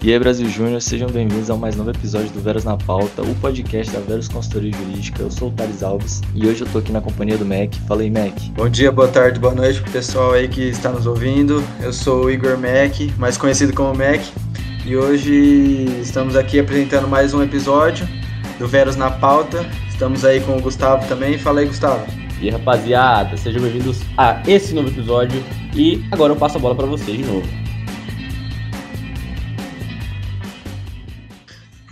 E aí, Brasil Júnior, sejam bem-vindos ao mais novo episódio do Veros na Pauta, o podcast da Veros Consultoria Jurídica. Eu sou o Thales Alves e hoje eu tô aqui na companhia do Mac. Fala aí, Mac. Bom dia, boa tarde, boa noite pro pessoal aí que está nos ouvindo. Eu sou o Igor Mac, mais conhecido como Mac, e hoje estamos aqui apresentando mais um episódio do Veros na Pauta. Estamos aí com o Gustavo também. Fala aí, Gustavo. E aí, rapaziada, sejam bem-vindos a esse novo episódio. E agora eu passo a bola para vocês de novo.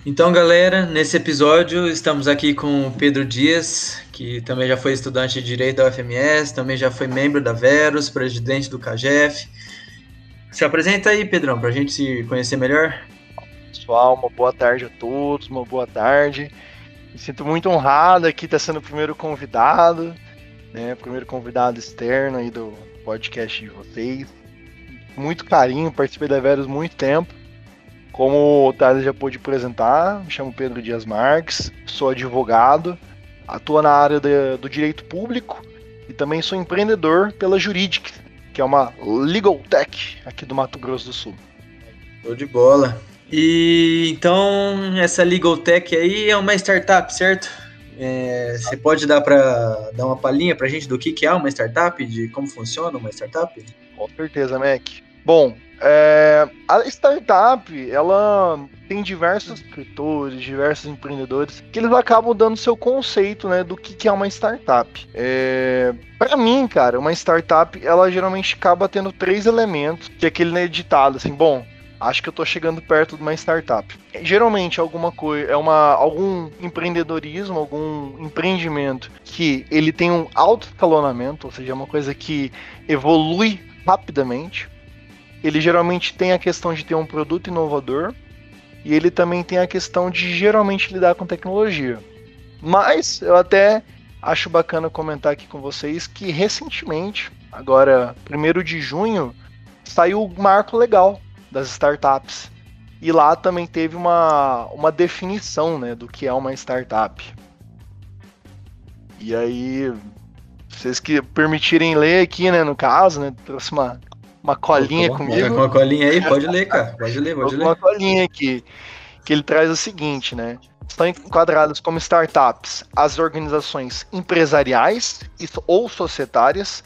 Então, galera, nesse episódio estamos aqui com o Pedro Dias, que também já foi estudante de Direito da UFMS, também já foi membro da Verus, presidente do CAGEF. Se apresenta aí, Pedrão, para a gente se conhecer melhor. Pessoal, uma boa tarde a todos, uma boa tarde. Me sinto muito honrado aqui estar sendo o primeiro convidado, né? Primeiro convidado externo aí do podcast de vocês. Muito carinho, participei da Verus muito tempo. Como o Thales já pôde apresentar, me chamo Pedro Dias Marques, sou advogado, atuo na área de, do direito público e também sou empreendedor pela Juridic, que é uma legal tech aqui do Mato Grosso do Sul. Show de bola. E então essa legal tech aí é uma startup, certo? É, você pode dar para dar uma palhinha para a gente do que, que é uma startup, de como funciona uma startup? Com certeza, Mac. Bom, é, a startup, ela tem diversos escritores, diversos empreendedores que eles acabam dando seu conceito, né, do que, que é uma startup. É, para mim, cara, uma startup, ela geralmente acaba tendo três elementos, que é aquele né, ditado, assim, bom, acho que eu tô chegando perto de uma startup. Geralmente alguma coisa é uma algum empreendedorismo, algum empreendimento que ele tem um alto escalonamento, ou seja, é uma coisa que evolui rapidamente ele geralmente tem a questão de ter um produto inovador e ele também tem a questão de geralmente lidar com tecnologia. Mas eu até acho bacana comentar aqui com vocês que recentemente, agora, primeiro de junho, saiu o marco legal das startups. E lá também teve uma, uma definição né, do que é uma startup. E aí, vocês que permitirem ler aqui, né, no caso, né, trouxe uma, uma colinha comigo. Uma colinha aí, pode ler, cara. Pode ler, pode ler. Uma colinha aqui, que ele traz o seguinte, né? Estão enquadradas como startups as organizações empresariais ou societárias,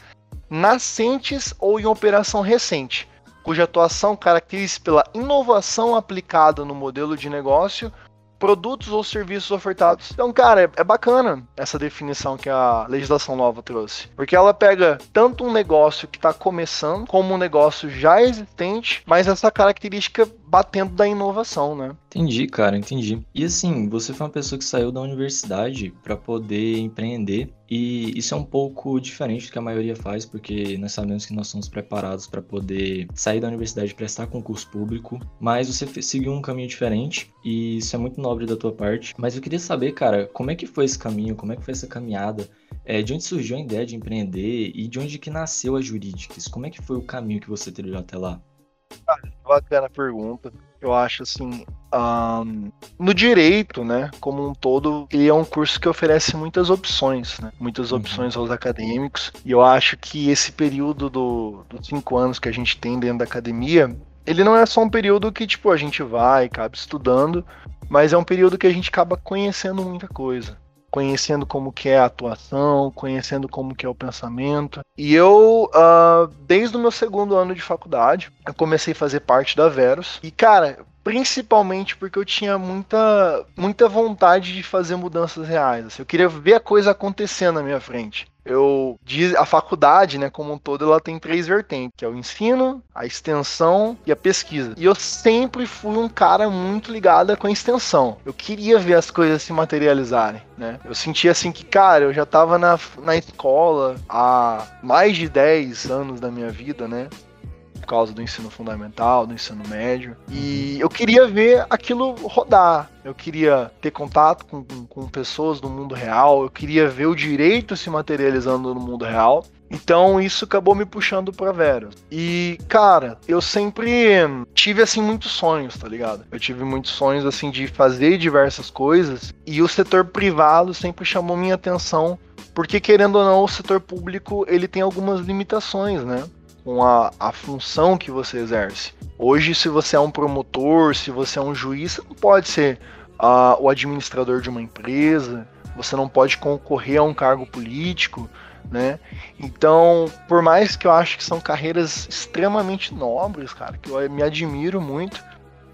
nascentes ou em operação recente, cuja atuação caracteriza pela inovação aplicada no modelo de negócio produtos ou serviços ofertados. Então, cara, é, bacana essa definição que a legislação nova trouxe. Porque ela pega tanto um negócio que está começando, como um negócio já existente, mas essa característica batendo da inovação, né? Entendi, cara, entendi. E assim, você foi uma pessoa que saiu da universidade para poder empreender e isso é um pouco diferente do que a maioria faz, porque nós sabemos que nós somos preparados para poder sair da universidade e prestar concurso público, mas você seguiu um caminho diferente e isso é muito nobre da tua parte. Mas eu queria saber, cara, como é que foi esse caminho, como é que foi essa caminhada? É, de onde surgiu a ideia de empreender e de onde que nasceu a Jurídicas? Como é que foi o caminho que você trilhou até lá? Bacana a pergunta. Eu acho assim, um, no direito, né, como um todo, ele é um curso que oferece muitas opções, né, muitas uhum. opções aos acadêmicos. E eu acho que esse período do, dos cinco anos que a gente tem dentro da academia, ele não é só um período que tipo a gente vai, acaba estudando, mas é um período que a gente acaba conhecendo muita coisa conhecendo como que é a atuação, conhecendo como que é o pensamento. E eu, uh, desde o meu segundo ano de faculdade, eu comecei a fazer parte da Verus. E, cara, principalmente porque eu tinha muita, muita vontade de fazer mudanças reais. Assim, eu queria ver a coisa acontecendo na minha frente. Eu diz a faculdade, né, como um todo, ela tem três vertentes, que é o ensino, a extensão e a pesquisa. E eu sempre fui um cara muito ligado com a extensão. Eu queria ver as coisas se materializarem, né? Eu sentia assim que, cara, eu já estava na, na escola há mais de 10 anos da minha vida, né? Por causa do ensino fundamental, do ensino médio. E eu queria ver aquilo rodar. Eu queria ter contato com, com, com pessoas do mundo real. Eu queria ver o direito se materializando no mundo real. Então isso acabou me puxando pra Vera. E, cara, eu sempre tive, assim, muitos sonhos, tá ligado? Eu tive muitos sonhos, assim, de fazer diversas coisas. E o setor privado sempre chamou minha atenção. Porque, querendo ou não, o setor público, ele tem algumas limitações, né? Com a, a função que você exerce. Hoje, se você é um promotor, se você é um juiz, você não pode ser uh, o administrador de uma empresa, você não pode concorrer a um cargo político, né? Então, por mais que eu acho que são carreiras extremamente nobres, cara, que eu me admiro muito,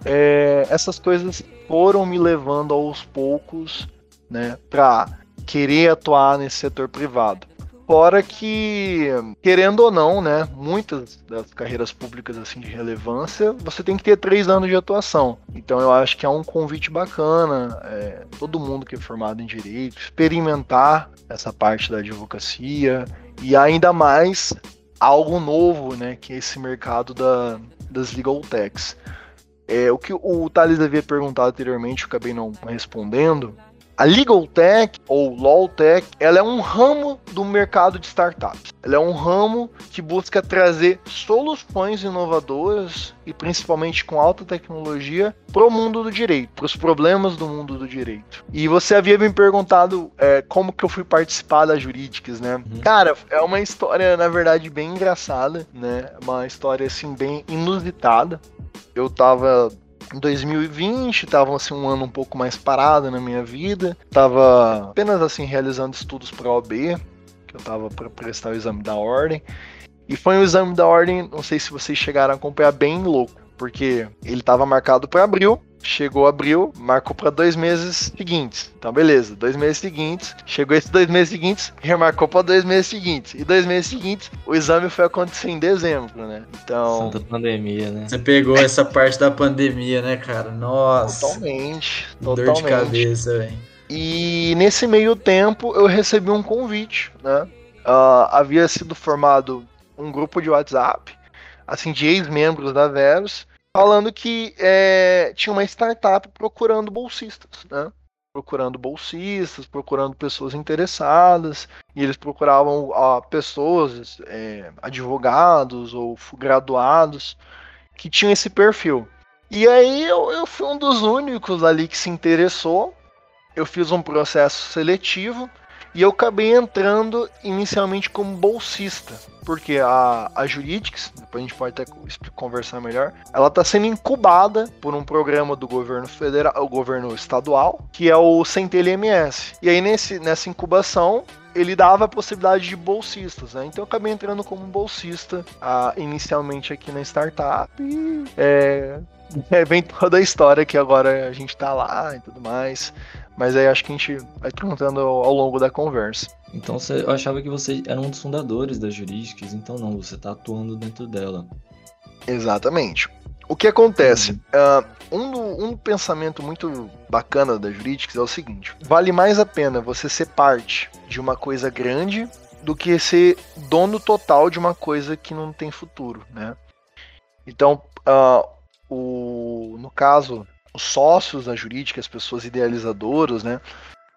é, essas coisas foram me levando aos poucos, né, para querer atuar nesse setor privado. Fora que, querendo ou não, né, muitas das carreiras públicas assim de relevância, você tem que ter três anos de atuação. Então eu acho que é um convite bacana, é, todo mundo que é formado em direito, experimentar essa parte da advocacia e ainda mais algo novo, né, que é esse mercado da, das legal techs. É, o que o Thales havia perguntado anteriormente, eu acabei não respondendo, a Legal Tech ou Law Tech, ela é um ramo do mercado de startups. Ela é um ramo que busca trazer soluções inovadoras e principalmente com alta tecnologia para o mundo do direito, para os problemas do mundo do direito. E você havia me perguntado é, como que eu fui participar da Jurídicas, né? Uhum. Cara, é uma história na verdade bem engraçada, né? Uma história assim bem inusitada. Eu tava 2020, estava assim um ano um pouco mais parado na minha vida. Tava apenas assim realizando estudos para OAB, que eu tava para prestar o exame da ordem. E foi um exame da ordem, não sei se vocês chegaram a acompanhar bem louco, porque ele estava marcado para abril Chegou abril, marcou para dois meses seguintes. Então, beleza, dois meses seguintes. Chegou esses dois meses seguintes, remarcou para dois meses seguintes. E dois meses seguintes, o exame foi acontecer em dezembro, né? Então. Santa pandemia, né? Você pegou essa parte da pandemia, né, cara? Nossa. Totalmente. totalmente. Dor de cabeça, velho. E nesse meio tempo eu recebi um convite, né? Uh, havia sido formado um grupo de WhatsApp, assim, de ex-membros da Verus, falando que é, tinha uma startup procurando bolsistas, né? Procurando bolsistas, procurando pessoas interessadas, e eles procuravam pessoas, é, advogados ou graduados, que tinham esse perfil. E aí eu, eu fui um dos únicos ali que se interessou. Eu fiz um processo seletivo e eu acabei entrando inicialmente como bolsista, porque a, a Juridics, depois a gente pode até conversar melhor, ela está sendo incubada por um programa do governo federal, o governo estadual, que é o Centelha MS. E aí nesse, nessa incubação ele dava a possibilidade de bolsistas, né? Então eu acabei entrando como bolsista uh, inicialmente aqui na startup e é, é, vem toda a história que agora a gente tá lá e tudo mais. Mas aí acho que a gente vai perguntando ao longo da conversa. Então você, eu achava que você era um dos fundadores das jurídicas, então não, você está atuando dentro dela. Exatamente. O que acontece? Uh, um, um pensamento muito bacana da jurídicas é o seguinte: vale mais a pena você ser parte de uma coisa grande do que ser dono total de uma coisa que não tem futuro, né? Então, uh, o, no caso os sócios da jurídica, as pessoas idealizadoras, né?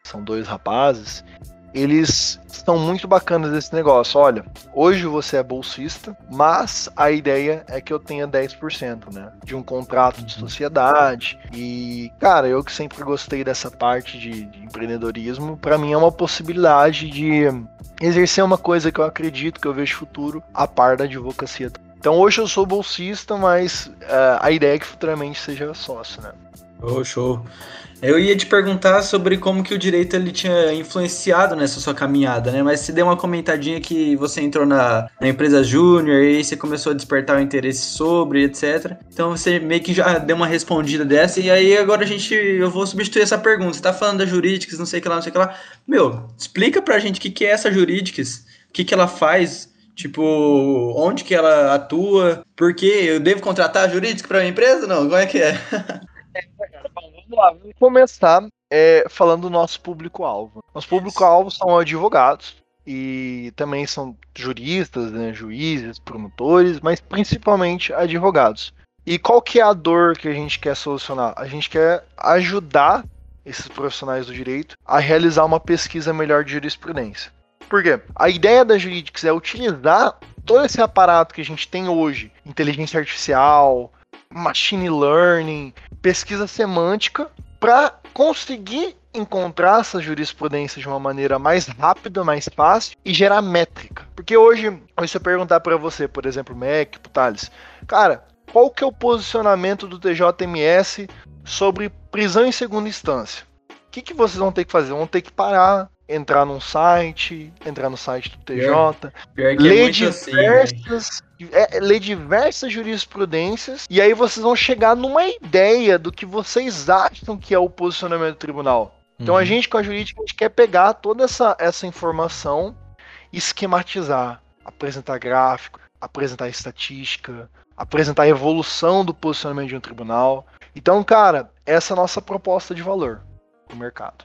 São dois rapazes. Eles são muito bacanas desse negócio. Olha, hoje você é bolsista, mas a ideia é que eu tenha 10%, né? De um contrato de sociedade. E, cara, eu que sempre gostei dessa parte de, de empreendedorismo, para mim é uma possibilidade de exercer uma coisa que eu acredito, que eu vejo futuro, a par da advocacia. Então hoje eu sou bolsista, mas uh, a ideia é que futuramente seja sócio, né? Oh, show. Eu ia te perguntar sobre como que o direito ele tinha influenciado nessa sua caminhada, né? Mas você deu uma comentadinha que você entrou na, na empresa júnior e aí você começou a despertar o interesse sobre, etc. Então você meio que já deu uma respondida dessa e aí agora a gente eu vou substituir essa pergunta. Você tá falando da Jurídicas, não sei o que lá, não sei o que lá. Meu, explica pra gente o que que é essa Jurídicas, o que que ela faz, Tipo, onde que ela atua? Por que eu devo contratar a jurídica para minha empresa? Não, como é que é? vamos lá, vamos começar é, falando do nosso público-alvo. Nosso público-alvo são advogados e também são juristas, né, juízes, promotores, mas principalmente advogados. E qual que é a dor que a gente quer solucionar? A gente quer ajudar esses profissionais do direito a realizar uma pesquisa melhor de jurisprudência. Por quê? A ideia da Juridix é utilizar todo esse aparato que a gente tem hoje, inteligência artificial, machine learning, pesquisa semântica, para conseguir encontrar essa jurisprudência de uma maneira mais rápida, mais fácil e gerar métrica. Porque hoje, se eu perguntar para você, por exemplo, Mac, Thales, cara, qual que é o posicionamento do TJMS sobre prisão em segunda instância? O que, que vocês vão ter que fazer? Vão ter que parar, entrar num site, entrar no site do TJ, pior, pior ler é diversas, assim, é, ler diversas jurisprudências e aí vocês vão chegar numa ideia do que vocês acham que é o posicionamento do tribunal. Então uhum. a gente com a jurídica a gente quer pegar toda essa, essa informação, esquematizar, apresentar gráfico, apresentar estatística, apresentar a evolução do posicionamento de um tribunal. Então, cara, essa é a nossa proposta de valor para o mercado.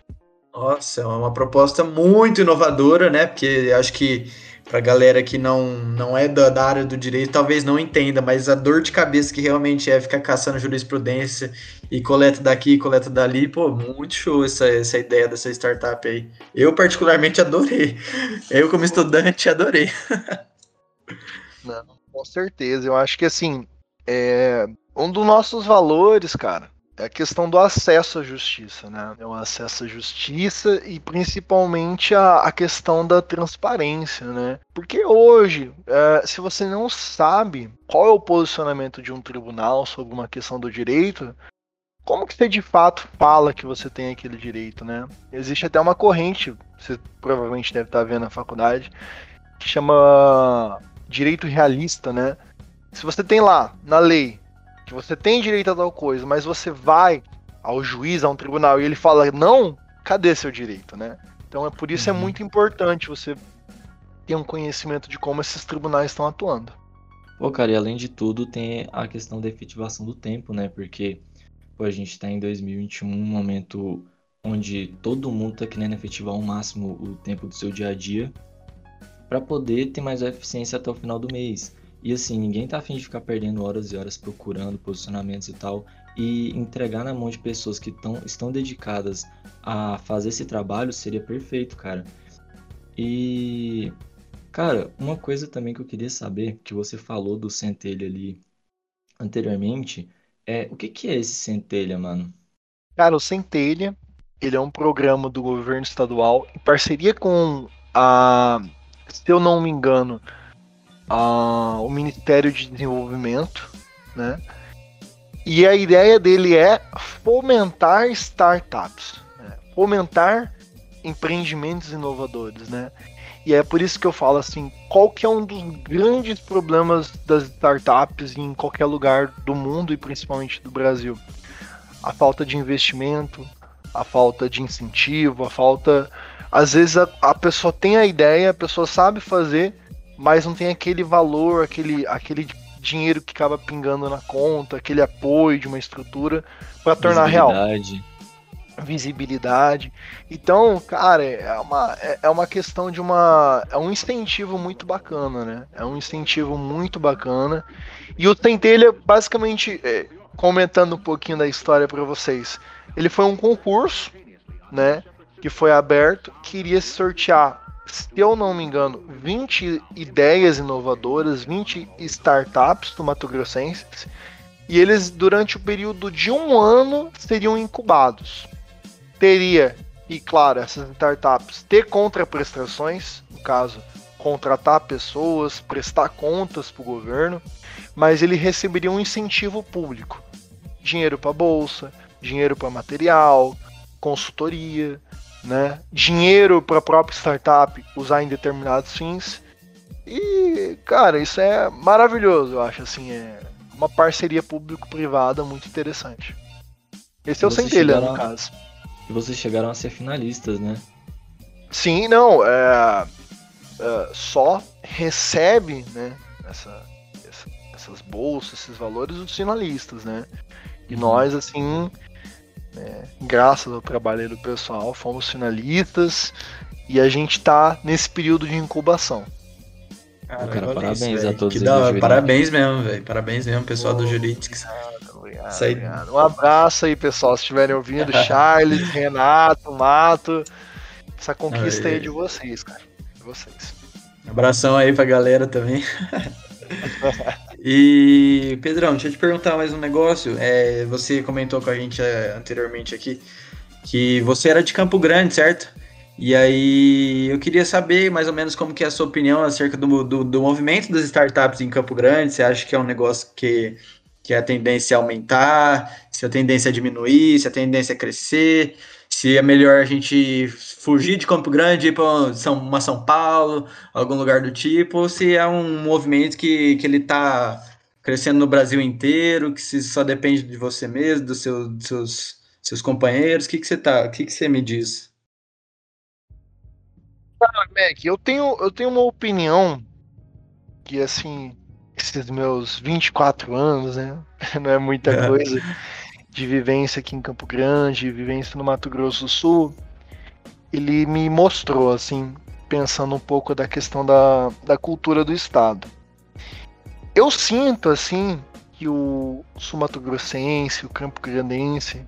Nossa, é uma proposta muito inovadora, né? Porque acho que para galera que não, não é da, da, área do direito, talvez não entenda, mas a dor de cabeça que realmente é ficar caçando jurisprudência e coleta daqui, coleta dali, pô, muito show essa, essa ideia dessa startup aí. Eu particularmente adorei. Eu como estudante adorei. Não, com certeza. Eu acho que assim, é um dos nossos valores, cara, é a questão do acesso à justiça, né? É o acesso à justiça e principalmente a, a questão da transparência, né? Porque hoje, é, se você não sabe qual é o posicionamento de um tribunal sobre uma questão do direito, como que você de fato fala que você tem aquele direito, né? Existe até uma corrente, você provavelmente deve estar vendo na faculdade, que chama direito realista, né? Se você tem lá na lei que você tem direito a tal coisa, mas você vai ao juiz, a um tribunal, e ele fala não, cadê seu direito, né? Então é por isso é uhum. é muito importante você ter um conhecimento de como esses tribunais estão atuando. Pô, cara, e além de tudo, tem a questão da efetivação do tempo, né? Porque pô, a gente está em 2021, um momento onde todo mundo está querendo efetivar ao máximo o tempo do seu dia a dia para poder ter mais eficiência até o final do mês. E assim, ninguém tá afim de ficar perdendo horas e horas procurando posicionamentos e tal. E entregar na mão de pessoas que tão, estão dedicadas a fazer esse trabalho seria perfeito, cara. E. Cara, uma coisa também que eu queria saber, que você falou do centelha ali anteriormente, é o que, que é esse centelha, mano? Cara, o centelha, ele é um programa do governo estadual em parceria com a, se eu não me engano, a, o Ministério de Desenvolvimento, né? E a ideia dele é fomentar startups, né? fomentar empreendimentos inovadores, né? E é por isso que eu falo assim, qual que é um dos grandes problemas das startups em qualquer lugar do mundo e principalmente do Brasil? A falta de investimento, a falta de incentivo, a falta às vezes a, a pessoa tem a ideia, a pessoa sabe fazer, mas não tem aquele valor, aquele, aquele dinheiro que acaba pingando na conta, aquele apoio de uma estrutura para tornar real. Visibilidade. Então, cara, é uma, é, é uma questão de uma. É um incentivo muito bacana, né? É um incentivo muito bacana. E o Tentelha, basicamente, é, comentando um pouquinho da história para vocês, ele foi um concurso, né? Que foi aberto, queria sortear se eu não me engano, 20 ideias inovadoras, 20 startups do Mato Grossense, e eles, durante o período de um ano, seriam incubados. Teria, e claro, essas startups ter contraprestações, no caso, contratar pessoas, prestar contas para o governo, mas ele receberia um incentivo público: dinheiro para bolsa, dinheiro para material, consultoria, né? Dinheiro para a própria startup usar em determinados fins. E, cara, isso é maravilhoso, eu acho, assim, é uma parceria público-privada muito interessante. Esse é o Centelha, no caso. E vocês chegaram a ser finalistas, né? Sim, não, é, é só recebe, né, essa, essa, essas bolsas, esses valores os finalistas, né? E uhum. nós, assim, né? Graças ao trabalho do pessoal, fomos finalistas e a gente está nesse período de incubação. Cara, cara parabéns a todos. Que da, parabéns mesmo, velho. Parabéns mesmo, pessoal oh, do Jurídicos. Obrigado, obrigado. Um abraço aí, pessoal. Se estiverem ouvindo, Charles, Renato, Mato. Essa conquista aí, aí de vocês, cara. De vocês. abração aí pra galera também. E, Pedrão, deixa eu te perguntar mais um negócio. É, você comentou com a gente é, anteriormente aqui que você era de Campo Grande, certo? E aí eu queria saber mais ou menos como que é a sua opinião acerca do, do, do movimento das startups em Campo Grande. Você acha que é um negócio que, que a tendência é aumentar, se a tendência é diminuir, se a tendência é crescer, se é melhor a gente fugir de Campo Grande e ir para São, uma São Paulo, algum lugar do tipo, ou se é um movimento que, que ele está crescendo no Brasil inteiro, que se só depende de você mesmo, dos, seu, dos seus, seus companheiros. O que, que você tá, o que, que você me diz? Ah, Mac, eu tenho, eu tenho uma opinião que, assim, esses meus 24 anos, né? Não é muita é. coisa de vivência aqui em Campo Grande, vivência no Mato Grosso do Sul. Ele me mostrou, assim, pensando um pouco da questão da, da cultura do Estado. Eu sinto, assim, que o sul-mato-grossense, o campo-grandense,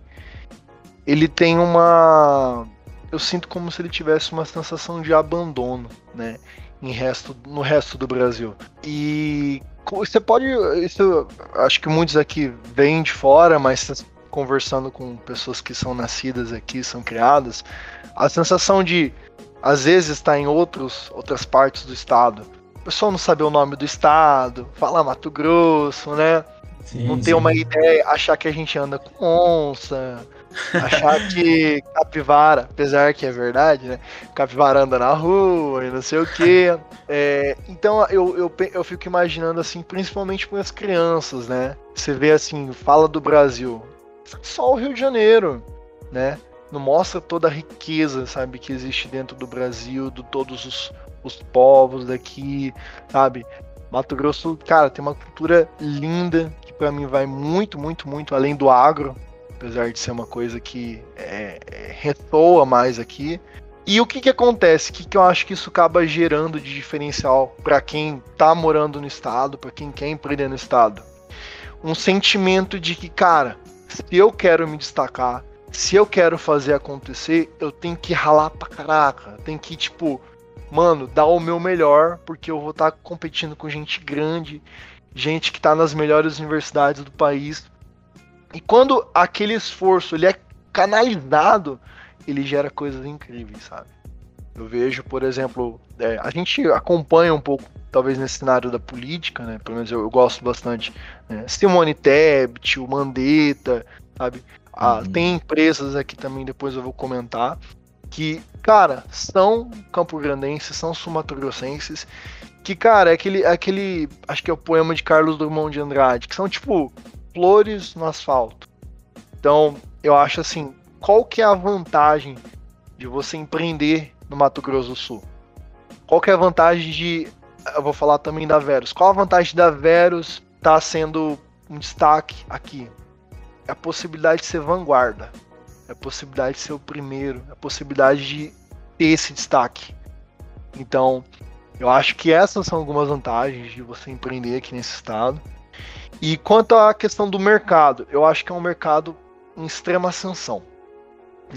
ele tem uma eu sinto como se ele tivesse uma sensação de abandono, né? Em resto, no resto do Brasil. E você pode. Isso, acho que muitos aqui vêm de fora, mas conversando com pessoas que são nascidas aqui, são criadas, a sensação de às vezes estar em outros, outras partes do estado. O pessoal não saber o nome do estado, falar Mato Grosso, né? Sim, não ter uma ideia, achar que a gente anda com onça, Achar que capivara, apesar que é verdade, né? Capivara anda na rua e não sei o quê. É, então eu, eu, eu fico imaginando assim, principalmente com as crianças, né? Você vê assim, fala do Brasil. Só o Rio de Janeiro, né? Não mostra toda a riqueza, sabe, que existe dentro do Brasil, de todos os, os povos daqui, sabe? Mato Grosso, cara, tem uma cultura linda que para mim vai muito, muito, muito além do agro, apesar de ser uma coisa que é, é, ressoa mais aqui. E o que, que acontece? O que, que eu acho que isso acaba gerando de diferencial para quem tá morando no estado, para quem quer empreender no estado? Um sentimento de que, cara, se eu quero me destacar, se eu quero fazer acontecer, eu tenho que ralar pra caraca. Tem que, tipo, mano, dar o meu melhor, porque eu vou estar tá competindo com gente grande, gente que tá nas melhores universidades do país. E quando aquele esforço ele é canalizado, ele gera coisas incríveis, sabe? Eu vejo, por exemplo, é, a gente acompanha um pouco, talvez nesse cenário da política, né? Pelo menos eu, eu gosto bastante. Né? Simone Tebet, o Mandetta, sabe? Ah, uhum. Tem empresas aqui também, depois eu vou comentar, que, cara, são campo-grandenses, são sumatogrossenses, que, cara, é aquele, é aquele, acho que é o poema de Carlos Drummond de Andrade, que são, tipo, flores no asfalto. Então, eu acho assim, qual que é a vantagem de você empreender no Mato Grosso do Sul? Qual que é a vantagem de, eu vou falar também da Verus. Qual a vantagem da Verus tá sendo um destaque aqui? É a possibilidade de ser vanguarda, é a possibilidade de ser o primeiro, é a possibilidade de ter esse destaque. Então, eu acho que essas são algumas vantagens de você empreender aqui nesse estado. E quanto à questão do mercado, eu acho que é um mercado em extrema ascensão.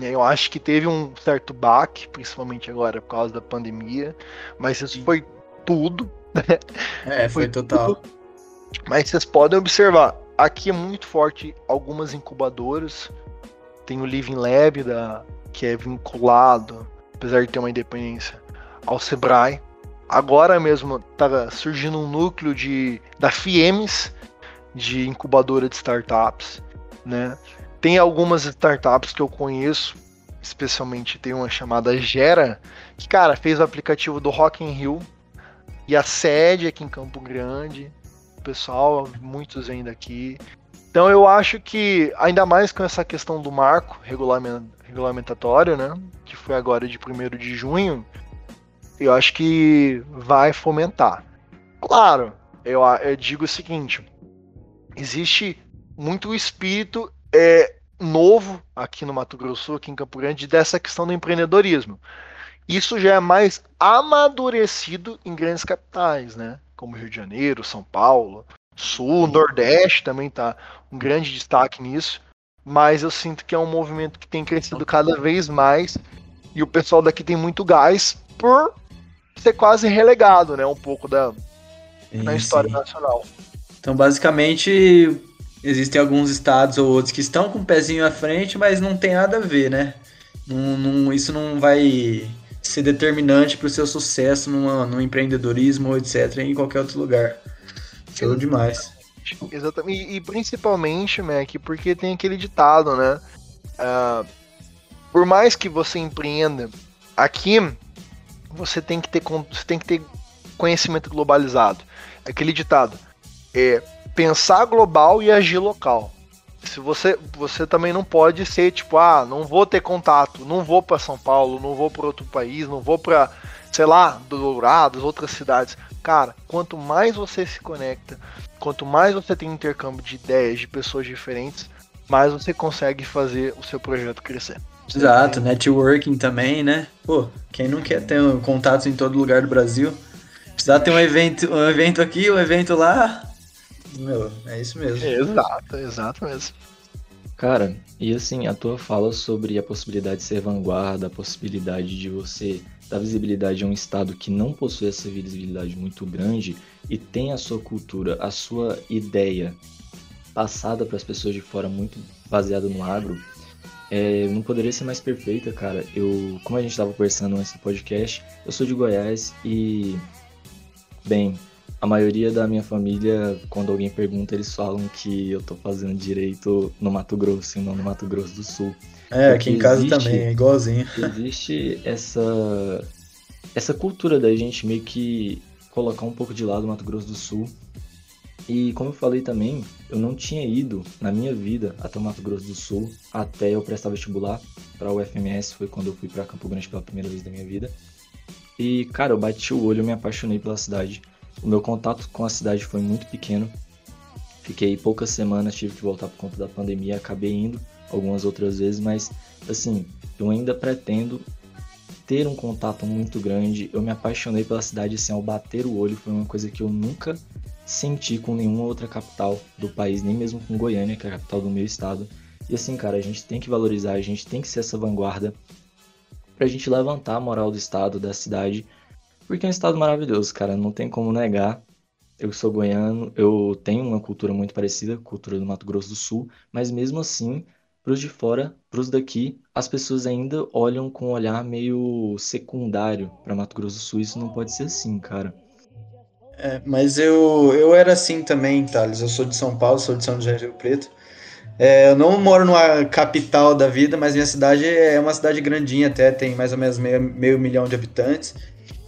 Eu acho que teve um certo baque, principalmente agora por causa da pandemia, mas isso foi tudo. Né? É, foi, foi total. Tudo. Mas vocês podem observar, aqui é muito forte algumas incubadoras. Tem o Living Lab, da, que é vinculado, apesar de ter uma independência, ao Sebrae. Agora mesmo está surgindo um núcleo de da FIEMES, de incubadora de startups, né? Tem algumas startups que eu conheço, especialmente tem uma chamada Gera, que, cara, fez o aplicativo do Rock in Rio e a sede aqui em Campo Grande. O pessoal, muitos ainda aqui. Então eu acho que, ainda mais com essa questão do marco regulamentatório, né? Que foi agora de 1 de junho, eu acho que vai fomentar. Claro, eu, eu digo o seguinte: existe muito espírito é, novo aqui no Mato Grosso, aqui em Campo Grande, dessa questão do empreendedorismo. Isso já é mais amadurecido em grandes capitais, né? Como Rio de Janeiro, São Paulo, Sul, Nordeste também está um grande destaque nisso. Mas eu sinto que é um movimento que tem crescido cada vez mais e o pessoal daqui tem muito gás por ser quase relegado, né? Um pouco da, da história nacional. Então, basicamente, existem alguns estados ou outros que estão com o pezinho à frente, mas não tem nada a ver, né? Não, não, isso não vai ser determinante para o seu sucesso numa, no empreendedorismo etc. em qualquer outro lugar. Show demais. Exatamente. E, e, principalmente, Mac, porque tem aquele ditado, né? Uh, por mais que você empreenda, aqui você tem que ter, você tem que ter conhecimento globalizado. Aquele ditado é pensar global e agir local. Se você, você também não pode ser tipo, ah, não vou ter contato, não vou para São Paulo, não vou para outro país, não vou para, sei lá, Dourados, outras cidades. Cara, quanto mais você se conecta, quanto mais você tem intercâmbio de ideias de pessoas diferentes, mais você consegue fazer o seu projeto crescer. Exato, networking também, né? Pô, quem não quer ter contatos em todo lugar do Brasil? Precisar ter um evento, um evento aqui, um evento lá. Meu, é isso mesmo. Exato, exato mesmo. Cara, e assim, a tua fala sobre a possibilidade de ser vanguarda, a possibilidade de você dar visibilidade a um estado que não possui essa visibilidade muito grande e tem a sua cultura, a sua ideia passada para as pessoas de fora muito baseada no agro, é, não poderia ser mais perfeita, cara. Eu, como a gente estava conversando antes do podcast, eu sou de Goiás e, bem, a maioria da minha família, quando alguém pergunta, eles falam que eu tô fazendo direito no Mato Grosso e não no Mato Grosso do Sul. É, aqui em casa existe, também, é igualzinho. Existe essa, essa cultura da gente meio que colocar um pouco de lado o Mato Grosso do Sul. E como eu falei também, eu não tinha ido na minha vida até o Mato Grosso do Sul até eu prestar vestibular para o UFMS, foi quando eu fui para Campo Grande pela primeira vez da minha vida. E cara, eu bati o olho, eu me apaixonei pela cidade. O meu contato com a cidade foi muito pequeno. Fiquei poucas semanas, tive que voltar por conta da pandemia, acabei indo algumas outras vezes, mas assim, eu ainda pretendo ter um contato muito grande. Eu me apaixonei pela cidade assim, ao bater o olho, foi uma coisa que eu nunca senti com nenhuma outra capital do país, nem mesmo com Goiânia, que é a capital do meu estado. E assim, cara, a gente tem que valorizar, a gente tem que ser essa vanguarda pra gente levantar a moral do estado, da cidade porque é um estado maravilhoso, cara, não tem como negar. Eu sou goiano, eu tenho uma cultura muito parecida, cultura do Mato Grosso do Sul, mas mesmo assim, pros de fora, pros daqui, as pessoas ainda olham com um olhar meio secundário para Mato Grosso do Sul. Isso não pode ser assim, cara. É, mas eu, eu era assim também, Thales. Eu sou de São Paulo, sou de São José Rio Preto. É, eu não moro numa capital da vida, mas minha cidade é uma cidade grandinha até, tem mais ou menos meio, meio milhão de habitantes.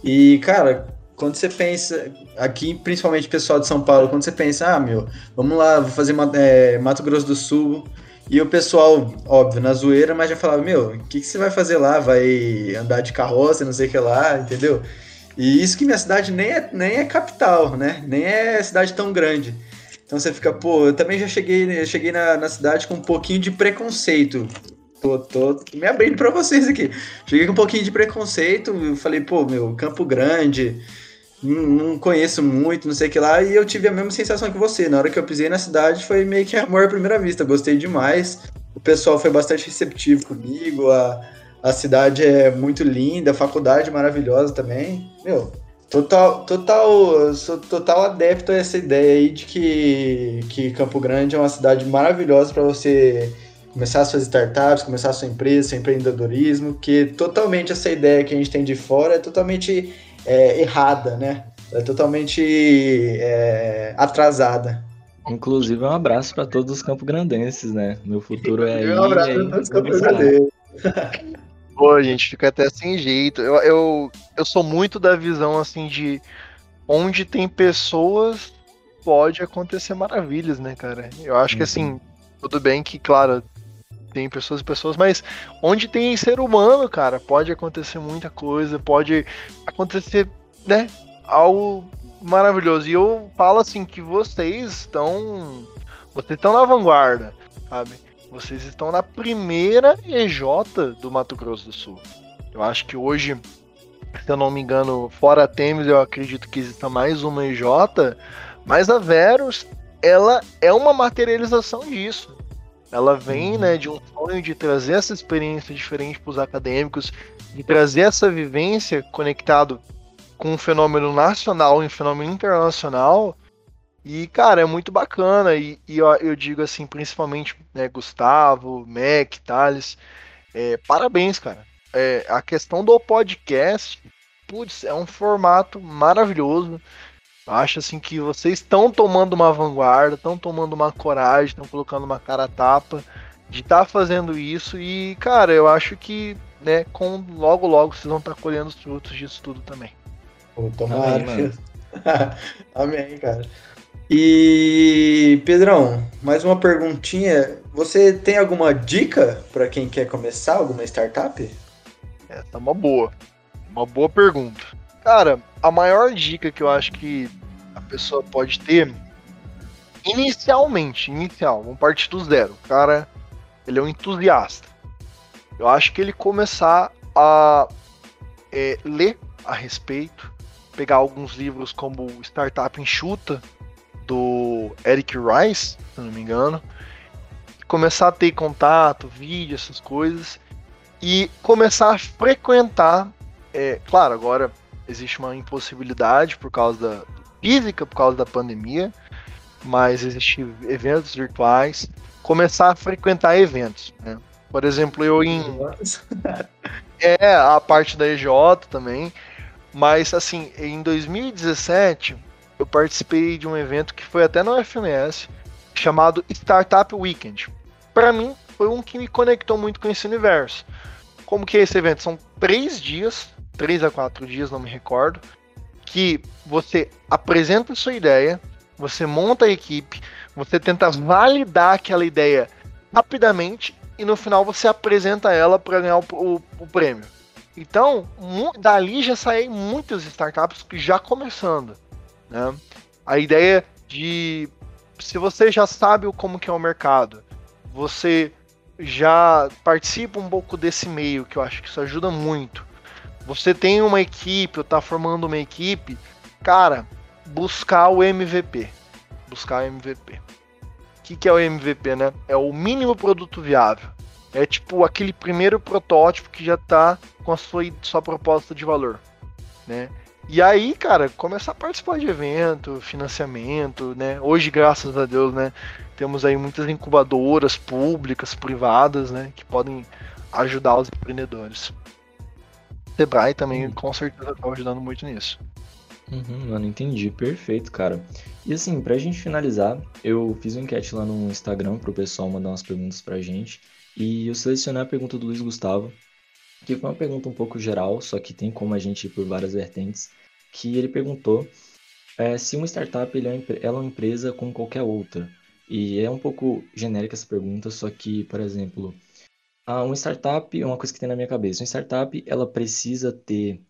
E, cara, quando você pensa, aqui principalmente pessoal de São Paulo, quando você pensa, ah, meu, vamos lá, vou fazer é, Mato Grosso do Sul. E o pessoal, óbvio, na zoeira, mas já falava, meu, o que, que você vai fazer lá? Vai andar de carroça, não sei o que lá, entendeu? E isso que minha cidade nem é, nem é capital, né? Nem é cidade tão grande. Então você fica, pô, eu também já cheguei, cheguei na, na cidade com um pouquinho de preconceito tô, tô me abrindo para vocês aqui. Cheguei com um pouquinho de preconceito, falei, pô, meu, Campo Grande, não, não conheço muito, não sei o que lá, e eu tive a mesma sensação que você. Na hora que eu pisei na cidade, foi meio que amor à primeira vista, gostei demais. O pessoal foi bastante receptivo comigo, a, a cidade é muito linda, a faculdade maravilhosa também. Meu, Total, total, sou total adepto a essa ideia aí de que, que Campo Grande é uma cidade maravilhosa para você começar suas startups, começar sua empresa, seu empreendedorismo, que totalmente essa ideia que a gente tem de fora é totalmente é, errada, né? É totalmente é, atrasada. Inclusive, um abraço para todos os campograndenses, né? Meu futuro é aí. Um abraço para todos os campograndenses. Pô, gente, fica até sem jeito. Eu, eu, eu sou muito da visão, assim, de onde tem pessoas, pode acontecer maravilhas, né, cara? Eu acho uhum. que, assim, tudo bem que, claro, tem pessoas e pessoas, mas onde tem ser humano, cara, pode acontecer muita coisa, pode acontecer, né, algo maravilhoso. E eu falo assim que vocês estão vocês estão na vanguarda, sabe? Vocês estão na primeira EJ do Mato Grosso do Sul. Eu acho que hoje, se eu não me engano, fora a Temes, eu acredito que exista mais uma EJ, mas a Verus, ela é uma materialização disso. Ela vem, né, de um sonho de trazer essa experiência diferente para os acadêmicos, de trazer essa vivência conectado com um fenômeno nacional e um fenômeno internacional. E, cara, é muito bacana. E, e eu, eu, digo assim, principalmente, né, Gustavo, Mac, Thales, é, parabéns, cara. É, a questão do podcast, putz, é um formato maravilhoso. Acho assim que vocês estão tomando uma vanguarda, estão tomando uma coragem, estão colocando uma cara tapa de estar tá fazendo isso e, cara, eu acho que, né, com logo logo vocês vão estar tá colhendo os frutos disso tudo também. Pô, tomara. Amém, Amém, cara. E Pedrão, mais uma perguntinha. Você tem alguma dica para quem quer começar alguma startup? É, tá uma boa. Uma boa pergunta. Cara, a maior dica que eu acho que a pessoa pode ter inicialmente, inicial, vamos partir do zero. O cara, ele é um entusiasta. Eu acho que ele começar a é, ler a respeito, pegar alguns livros como Startup Enxuta, do Eric Rice, se não me engano, começar a ter contato, vídeo, essas coisas, e começar a frequentar. É, claro, agora existe uma impossibilidade por causa da física, por causa da pandemia, mas existem eventos virtuais. Começar a frequentar eventos. Né? Por exemplo, eu em. é, a parte da EJ também. Mas, assim, em 2017, eu participei de um evento que foi até na FMS, chamado Startup Weekend. Para mim, foi um que me conectou muito com esse universo. Como que é esse evento? São três dias, três a quatro dias, não me recordo, que você apresenta a sua ideia, você monta a equipe, você tenta validar aquela ideia rapidamente e no final você apresenta ela para ganhar o, o, o prêmio. Então, dali já saem muitas startups já começando. Né? A ideia de se você já sabe como que é o mercado, você já participa um pouco desse meio, que eu acho que isso ajuda muito. Você tem uma equipe, ou tá formando uma equipe, cara, buscar o MVP. Buscar o MVP. O que, que é o MVP, né? É o mínimo produto viável. É tipo aquele primeiro protótipo que já tá com a sua, sua proposta de valor, né? E aí, cara, começar a participar de evento, financiamento, né? Hoje, graças a Deus, né, temos aí muitas incubadoras públicas, privadas, né, que podem ajudar os empreendedores. Sebrae também, com certeza, está ajudando muito nisso. Uhum, mano, entendi. Perfeito, cara. E assim, pra gente finalizar, eu fiz uma enquete lá no Instagram pro pessoal mandar umas perguntas pra gente. E eu selecionei a pergunta do Luiz Gustavo, que foi uma pergunta um pouco geral, só que tem como a gente ir por várias vertentes, que ele perguntou é, se uma startup é, ela é uma empresa como qualquer outra. E é um pouco genérica essa pergunta, só que, por exemplo, uma startup é uma coisa que tem na minha cabeça. Uma startup, ela precisa ter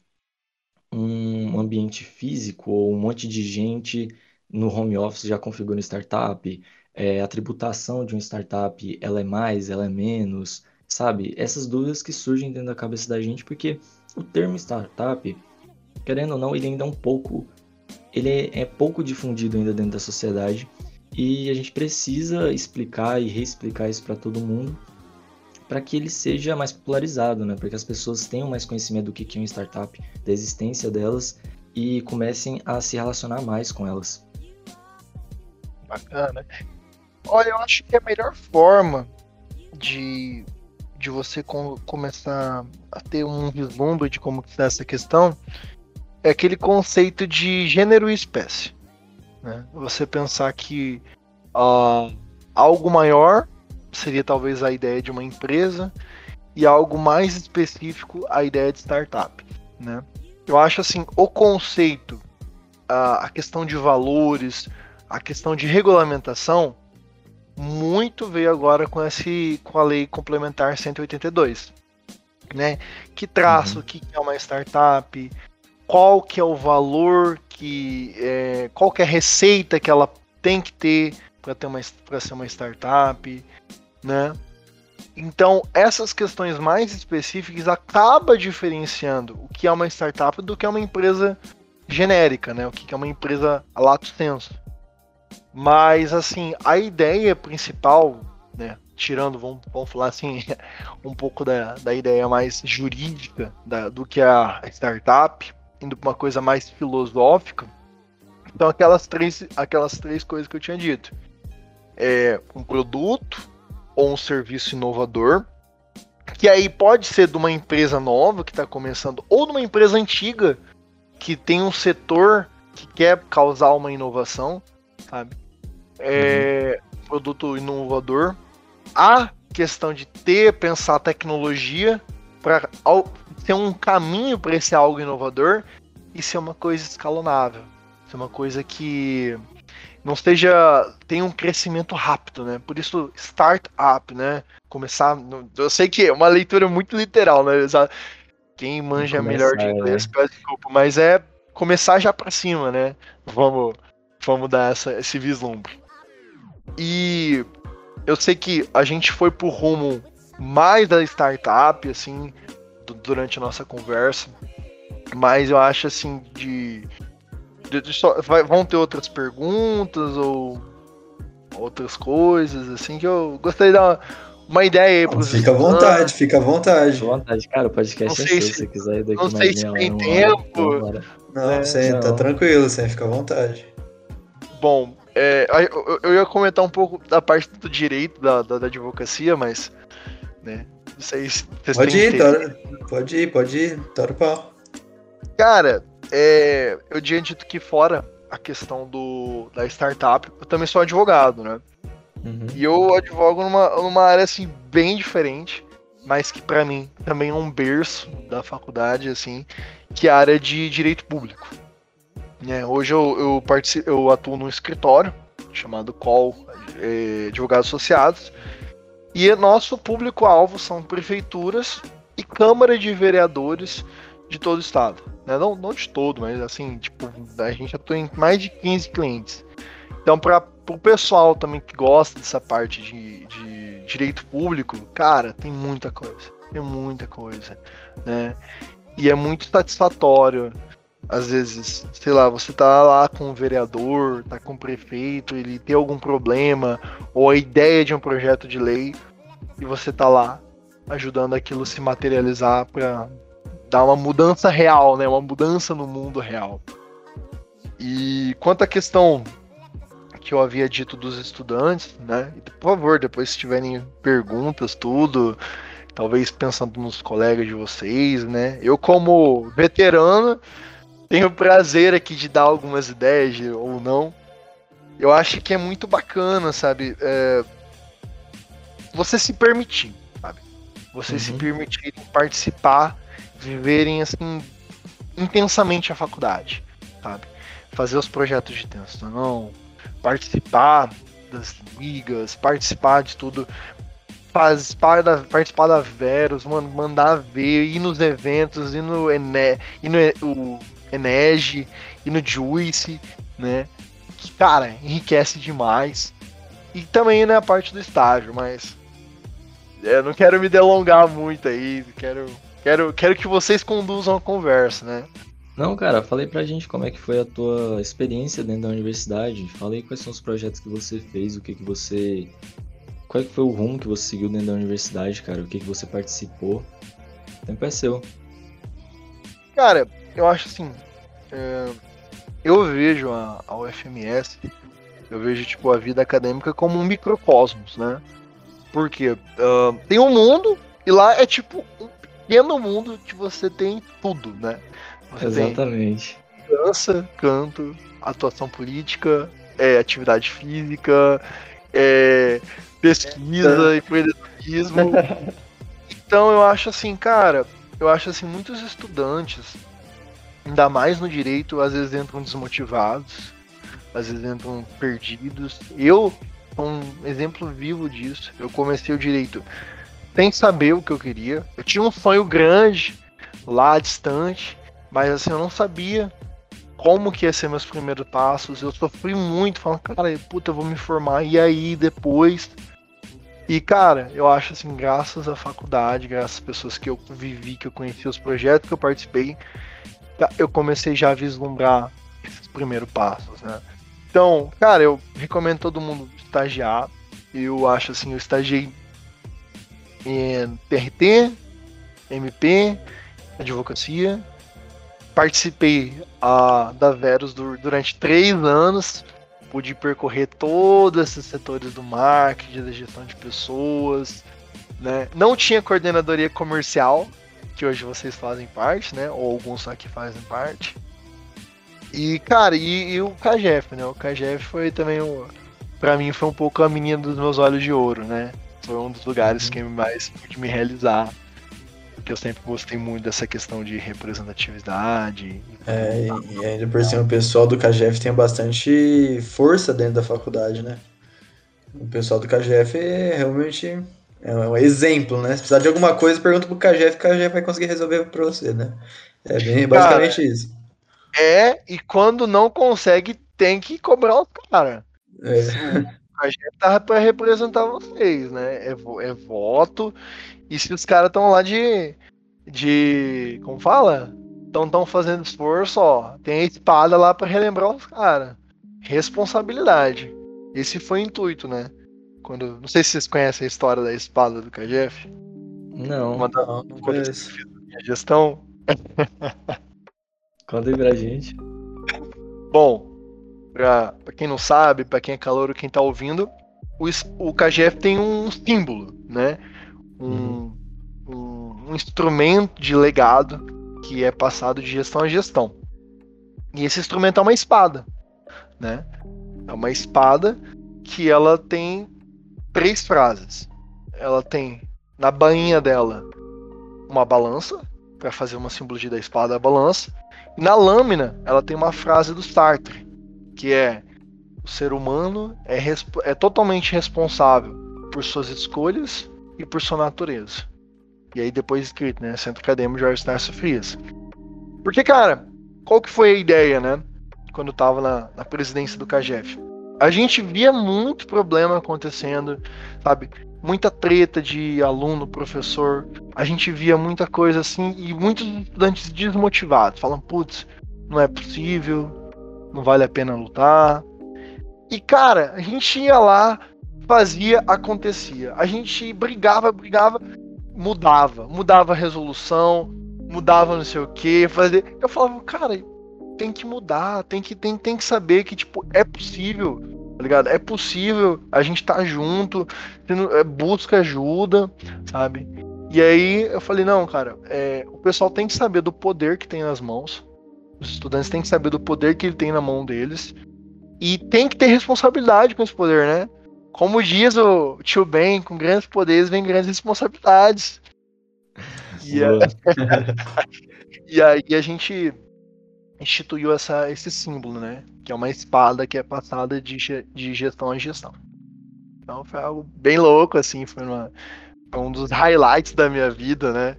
um ambiente físico ou um monte de gente no home office já configurando startup. É, a tributação de uma startup, ela é mais, ela é menos sabe? Essas dúvidas que surgem dentro da cabeça da gente, porque o termo startup, querendo ou não, ele ainda é um pouco. Ele é, é pouco difundido ainda dentro da sociedade e a gente precisa explicar e reexplicar isso para todo mundo para que ele seja mais popularizado, né? Para que as pessoas tenham mais conhecimento do que é uma startup, da existência delas e comecem a se relacionar mais com elas. Bacana. Olha, eu acho que a melhor forma de de você com, começar a ter um vislumbre de como está essa questão, é aquele conceito de gênero e espécie. Né? Você pensar que uh, algo maior seria talvez a ideia de uma empresa e algo mais específico a ideia de startup. Né? Eu acho assim, o conceito, a, a questão de valores, a questão de regulamentação, muito veio agora com, esse, com a lei complementar 182, né? Que traça uhum. o que é uma startup, qual que é o valor que, é, qual que é a receita que ela tem que ter para ter uma para ser uma startup, né? Então, essas questões mais específicas acaba diferenciando o que é uma startup do que é uma empresa genérica, né? O que é uma empresa a lato senso. Mas, assim, a ideia principal, né, tirando, vamos, vamos falar assim, um pouco da, da ideia mais jurídica da, do que a startup, indo para uma coisa mais filosófica, então aquelas três, aquelas três coisas que eu tinha dito. É um produto ou um serviço inovador que aí pode ser de uma empresa nova que está começando, ou de uma empresa antiga que tem um setor que quer causar uma inovação, sabe? É, uhum. Produto inovador. A questão de ter, pensar tecnologia para ter um caminho para esse algo inovador e ser uma coisa escalonável. Ser uma coisa que não esteja tem um crescimento rápido, né? Por isso startup, né? Começar, eu sei que é uma leitura muito literal, né? Quem manja começar, melhor de inglês, é. desculpa, mas é começar já para cima, né? Vamos, vamos dar essa, esse vislumbre. E eu sei que a gente foi pro rumo mais da startup, assim, durante a nossa conversa, mas eu acho assim de só, vai, vão ter outras perguntas ou outras coisas, assim, que eu gostaria de dar uma, uma ideia aí Fica à vontade, fica à vontade. Fica à vontade, cara, o podcast não é sei seu, se, se quiser ir daqui Não sei se tem tempo. não, é, você não. tá tranquilo, você fica à vontade. Bom, é, eu, eu, ia comentar um pouco da parte do direito da, da, da advocacia, mas, né, não sei se vocês Pode ir, tora, pode ir, pode ir, tora o pau. Cara, é, eu tinha dito que fora a questão do, da startup, eu também sou advogado, né? Uhum. E eu advogo numa, numa área assim bem diferente, mas que para mim também é um berço da faculdade, assim, que é a área de direito público. É, hoje eu, eu, participo, eu atuo num escritório chamado Call é, Advogados Associados, e nosso público-alvo são prefeituras e Câmara de Vereadores de todo o estado. Né? Não, não de todo, mas assim, tipo, a gente atua em mais de 15 clientes. Então, para o pessoal também que gosta dessa parte de, de direito público, cara, tem muita coisa. Tem muita coisa, né? E é muito satisfatório. Às vezes, sei lá, você tá lá com o vereador, tá com o prefeito, ele tem algum problema, ou a ideia de um projeto de lei, e você tá lá ajudando aquilo se materializar para dar uma mudança real, né? Uma mudança no mundo real. E quanto à questão que eu havia dito dos estudantes, né? Por favor, depois se tiverem perguntas, tudo, talvez pensando nos colegas de vocês, né? Eu como veterano tenho o prazer aqui de dar algumas ideias ou não. Eu acho que é muito bacana, sabe? É... Você se permitir, sabe? Você uhum. se permitir participar viverem assim intensamente a faculdade, sabe? Fazer os projetos de extensão, participar das ligas, participar de tudo, participar da, participar da Verus, mandar ver, ir nos eventos, ir no, Ene, ir no o Enege, ir no Juice, né? Que, cara, enriquece demais. E também né, a parte do estágio, mas eu não quero me delongar muito aí, quero Quero, quero que vocês conduzam a conversa, né? Não, cara, falei pra gente como é que foi a tua experiência dentro da universidade. Falei quais são os projetos que você fez, o que que você... Qual é que foi o rumo que você seguiu dentro da universidade, cara? O que que você participou? O tempo é seu. Cara, eu acho assim... É... Eu vejo a, a UFMS, eu vejo, tipo, a vida acadêmica como um microcosmos, né? Porque uh, tem um mundo e lá é tipo um pequeno mundo que você tem tudo, né? Você Exatamente. Dança, canto, atuação política, é, atividade física, é, pesquisa, é. empreendedorismo. então eu acho assim, cara, eu acho assim, muitos estudantes, ainda mais no direito, às vezes entram desmotivados, às vezes entram perdidos. Eu sou um exemplo vivo disso. Eu comecei o direito sem saber o que eu queria. Eu tinha um sonho grande lá distante, mas assim, eu não sabia como que ia ser meus primeiros passos. Eu sofri muito, falando, cara, puta, eu vou me formar, e aí depois? E, cara, eu acho assim, graças à faculdade, graças às pessoas que eu vivi, que eu conheci, os projetos que eu participei, eu comecei já a vislumbrar esses primeiros passos, né? Então, cara, eu recomendo todo mundo estagiar. Eu acho assim, eu estagiei em TRT, MP, advocacia. Participei uh, da Verus durante três anos. Pude percorrer todos esses setores do marketing, da gestão de pessoas, né? Não tinha coordenadoria comercial, que hoje vocês fazem parte, né? Ou alguns aqui fazem parte. E, cara, e, e o KGF, né? O KGF foi também, o, pra mim, foi um pouco a menina dos meus olhos de ouro, né? Foi um dos lugares uhum. que mais pude me realizar. Porque eu sempre gostei muito dessa questão de representatividade. É, e ainda por cima o pessoal do KGF tem bastante força dentro da faculdade, né? O pessoal do KGF é realmente é um exemplo, né? Se precisar de alguma coisa, pergunta pro KGF, que o KGF vai conseguir resolver pra você, né? É bem, basicamente Cara, isso. É, e quando não consegue, tem que cobrar o cara. É. A gente tava pra representar vocês, né? É, é voto. E se os caras estão lá de. de. como fala? Estão tão fazendo esforço, ó. Tem a espada lá para relembrar os caras. Responsabilidade. Esse foi o intuito, né? Quando, não sei se vocês conhecem a história da espada do KGF. Não. Uma da, não, não conheço. Minha gestão. Conta aí pra gente. Bom, pra, pra quem não sabe, pra quem é calor quem tá ouvindo, o, o KGF tem um símbolo, né? Um, uhum. um, um instrumento de legado que é passado de gestão a gestão. E esse instrumento é uma espada, né? É uma espada que ela tem três frases. Ela tem na bainha dela uma balança para fazer uma simbologia da espada, a balança. E na lâmina ela tem uma frase do Sartre, que é o ser humano é, é totalmente responsável por suas escolhas e por sua natureza. E aí depois escrito, né? Centro Acadêmico Jorge Estácio Frias. Porque, cara, qual que foi a ideia, né? Quando eu tava na, na presidência do CAGEF? A gente via muito problema acontecendo, sabe? Muita treta de aluno, professor. A gente via muita coisa assim e muitos estudantes desmotivados, falando, putz, não é possível, não vale a pena lutar. E cara, a gente ia lá, fazia, acontecia. A gente brigava, brigava, mudava, mudava a resolução, mudava não sei o que, fazer. Eu falava, cara, tem que mudar, tem que, tem, tem que saber que, tipo, é possível, tá ligado? É possível, a gente tá junto, é, busca ajuda, sabe? E aí eu falei, não, cara, é, o pessoal tem que saber do poder que tem nas mãos, os estudantes têm que saber do poder que ele tem na mão deles, e tem que ter responsabilidade com esse poder, né? Como diz o tio Ben, com grandes poderes vem grandes responsabilidades. E, a... e aí a gente instituiu essa, esse símbolo, né? Que é uma espada que é passada de, de gestão a gestão. Então foi algo bem louco, assim, foi, uma, foi um dos highlights da minha vida, né?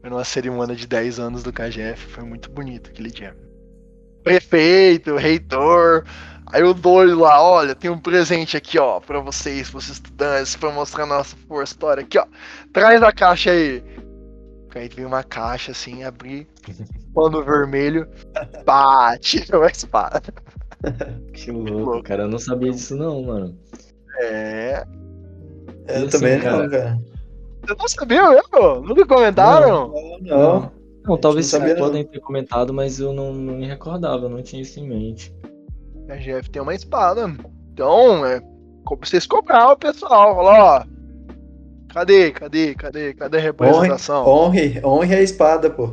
Foi numa cerimônia de 10 anos do KGF, foi muito bonito aquele dia. Prefeito, reitor, aí o doido lá, olha, tem um presente aqui, ó, para vocês, para os estudantes, para mostrar nossa força história aqui, ó. Traz a caixa aí. Aí veio uma caixa assim, abri, pano vermelho, bate tirou a espada. Que louco, louco, cara. Eu não sabia disso não, mano. É. Eu assim, também cara... não, cara. Você não sabia mesmo? Nunca comentaram? Não. Não, não talvez vocês podem ter comentado, mas eu não, não me recordava, eu não tinha isso em mente. A GF tem uma espada. Então, é. Vocês cobraram o pessoal, falou, ó Cadê, cadê, cadê, cadê a representação? Honre, honre, a espada, pô.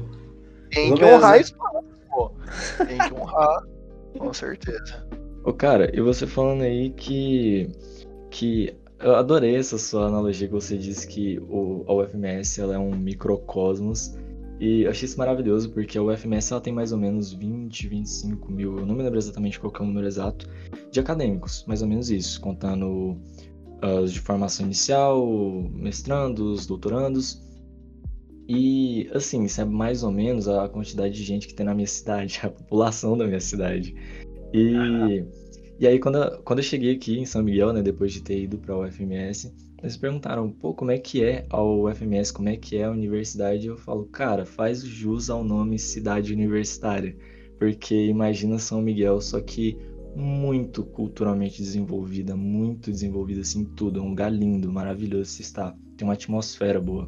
Tem que honrar a espada, pô. Tem que honrar, com certeza. Ô, cara, e você falando aí que. que eu adorei essa sua analogia que você disse que o, a UFMS ela é um microcosmos. E eu achei isso maravilhoso, porque a UFMS ela tem mais ou menos 20, 25 mil, eu não me lembro exatamente qual é o número exato, de acadêmicos, mais ou menos isso, contando os de formação inicial, mestrandos, doutorandos. E, assim, isso é mais ou menos a quantidade de gente que tem na minha cidade, a população da minha cidade. E, e aí, quando, quando eu cheguei aqui em São Miguel, né, depois de ter ido para a UFMS, eles perguntaram, pô, como é que é a UFMS, como é que é a universidade? Eu falo, cara, faz jus ao nome cidade universitária, porque imagina São Miguel, só que muito culturalmente desenvolvida, muito desenvolvida assim tudo. É um lugar lindo, maravilhoso se está. Tem uma atmosfera boa.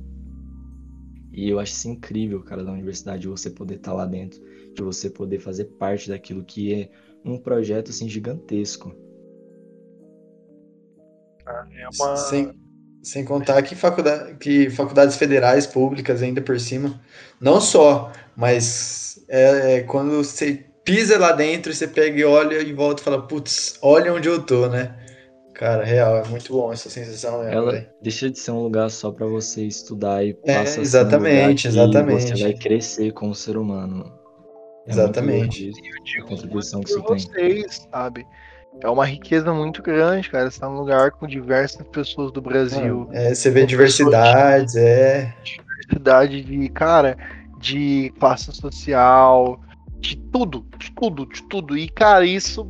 E eu acho isso incrível, cara, da universidade, de você poder estar tá lá dentro, de você poder fazer parte daquilo que é um projeto assim gigantesco. É uma. Sim. Sem contar que, faculdade, que faculdades federais, públicas, ainda por cima, não só, mas é, é, quando você pisa lá dentro, você pega e olha e volta e fala, putz, olha onde eu tô, né? Cara, real, é muito bom essa sensação. Né, Ela deixa de ser um lugar só para você estudar e é, passa exatamente, a ser um lugar exatamente. você vai crescer como ser humano. É exatamente. Digo a contribuição que por isso tem. vocês, sabe? É uma riqueza muito grande, cara. Você tá num lugar com diversas pessoas do Brasil. É, você vê diversidades, é. Diversidade de, cara, de classe social, de tudo, de tudo, de tudo. E, cara, isso,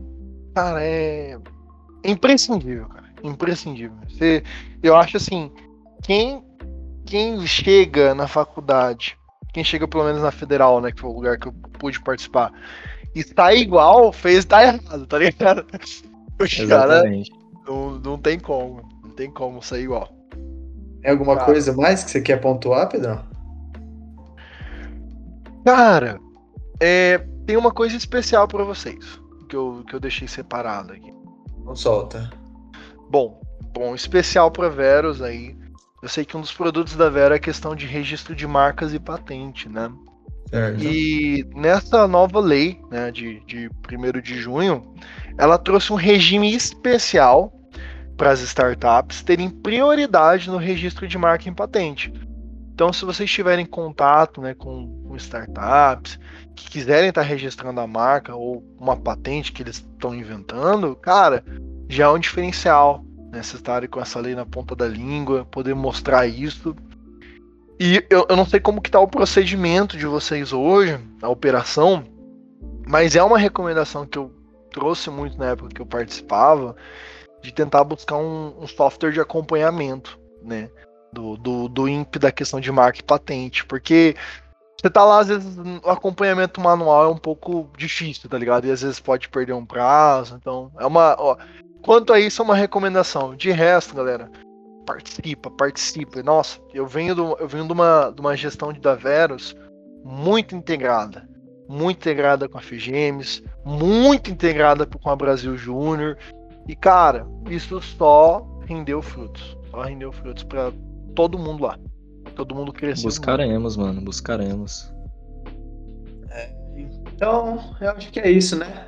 cara, é imprescindível, cara. Imprescindível. Você, eu acho assim, quem, quem chega na faculdade, quem chega pelo menos na federal, né, que foi o lugar que eu pude participar, e tá igual, fez tá errado, tá ligado? Os caras não, não tem como, não tem como sair igual. Tem alguma Cara. coisa mais que você quer pontuar, Pedrão? Cara, é, tem uma coisa especial pra vocês, que eu, que eu deixei separado aqui. Não solta. Bom, bom, especial para Veros aí. Eu sei que um dos produtos da Vero é a questão de registro de marcas e patente, né? Certo. E nessa nova lei, né, de, de 1 de junho, ela trouxe um regime especial para as startups terem prioridade no registro de marca em patente. Então, se vocês tiverem contato né, com, com startups que quiserem estar registrando a marca ou uma patente que eles estão inventando, cara, já é um diferencial. Vocês estarem com essa lei na ponta da língua, poder mostrar isso. E eu, eu não sei como que tá o procedimento de vocês hoje, a operação, mas é uma recomendação que eu trouxe muito na época que eu participava, de tentar buscar um, um software de acompanhamento, né? Do, do, do INPE da questão de marca e patente, porque você tá lá, às vezes, o acompanhamento manual é um pouco difícil, tá ligado? E às vezes pode perder um prazo, então é uma. Ó, quanto a isso, é uma recomendação. De resto, galera, participa, participa. Nossa, eu venho, do, eu venho de, uma, de uma gestão de Daveros muito integrada. Muito integrada com a FGEMS, muito integrada com a Brasil Júnior. E, cara, isso só rendeu frutos. Só rendeu frutos para todo mundo lá. Todo mundo cresceu. muito. Buscaremos, mano, buscaremos. Então, eu acho que é isso, né?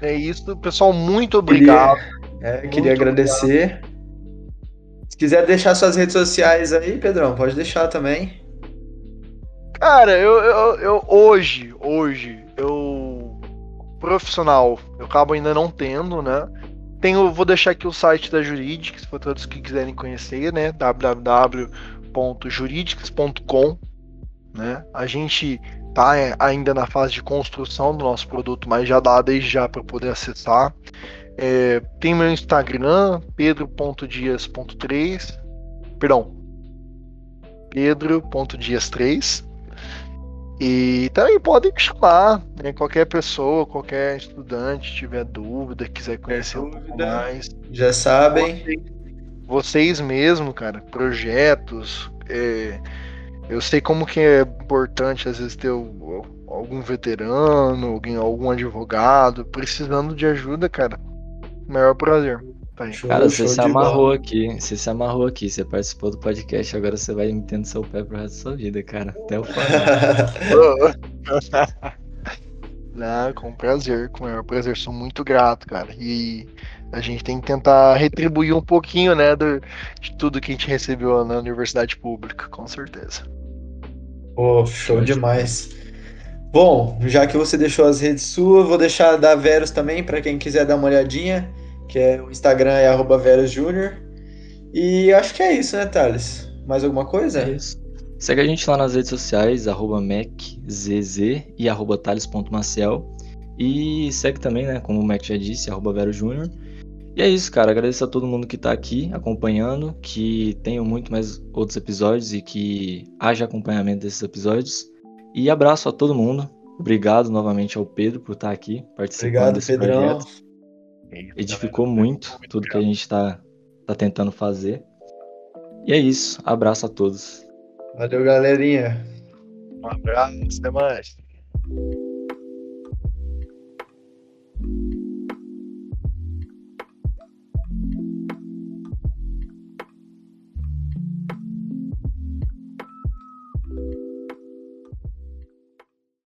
É isso, pessoal. Muito obrigado. É, Muito queria agradecer. Se quiser deixar suas redes sociais aí, Pedrão, pode deixar também. Cara, eu, eu, eu hoje, hoje, eu profissional, eu acabo ainda não tendo, né? Tenho, vou deixar aqui o site da Juridics, para todos que quiserem conhecer, né? www.juridics.com, né? A gente tá é, ainda na fase de construção do nosso produto, mas já dá desde já para poder acessar. É, tem meu Instagram, pedro.dias.3, perdão, pedro.dias3. E também podem me chamar, né? Qualquer pessoa, qualquer estudante tiver dúvida, quiser conhecer um pouco mais. Já sabem. Vocês, vocês mesmo, cara, projetos. é, eu sei como que é importante às vezes ter algum veterano, alguém, algum advogado precisando de ajuda, cara. Maior prazer. Tá. Show, Cara, você se amarrou bola. aqui, você se amarrou aqui, você participou do podcast, agora você vai metendo seu pé pro resto da sua vida, cara. Até o final. Não, com prazer, com o maior prazer. Sou muito grato, cara. E a gente tem que tentar retribuir um pouquinho, né, do- de tudo que a gente recebeu na universidade pública, com certeza. Pô, show demais. Bom, já que você deixou as redes suas, vou deixar da Verus também para quem quiser dar uma olhadinha, que é o Instagram é arroba @verusjunior. E acho que é isso, né, Thales? Mais alguma coisa? É isso. Segue a gente lá nas redes sociais, arroba MacZZ e arroba thales.maciel. E segue também, né, como o Mac já disse, arroba Vero Júnior. E é isso, cara. Agradeço a todo mundo que tá aqui acompanhando, que tenham muito mais outros episódios e que haja acompanhamento desses episódios. E abraço a todo mundo. Obrigado novamente ao Pedro por estar aqui participando Obrigado, desse Pedrão. projeto. Edificou muito tudo que a gente tá, tá tentando fazer. E é isso. Abraço a todos. Valeu, galerinha. Um abraço, até mais.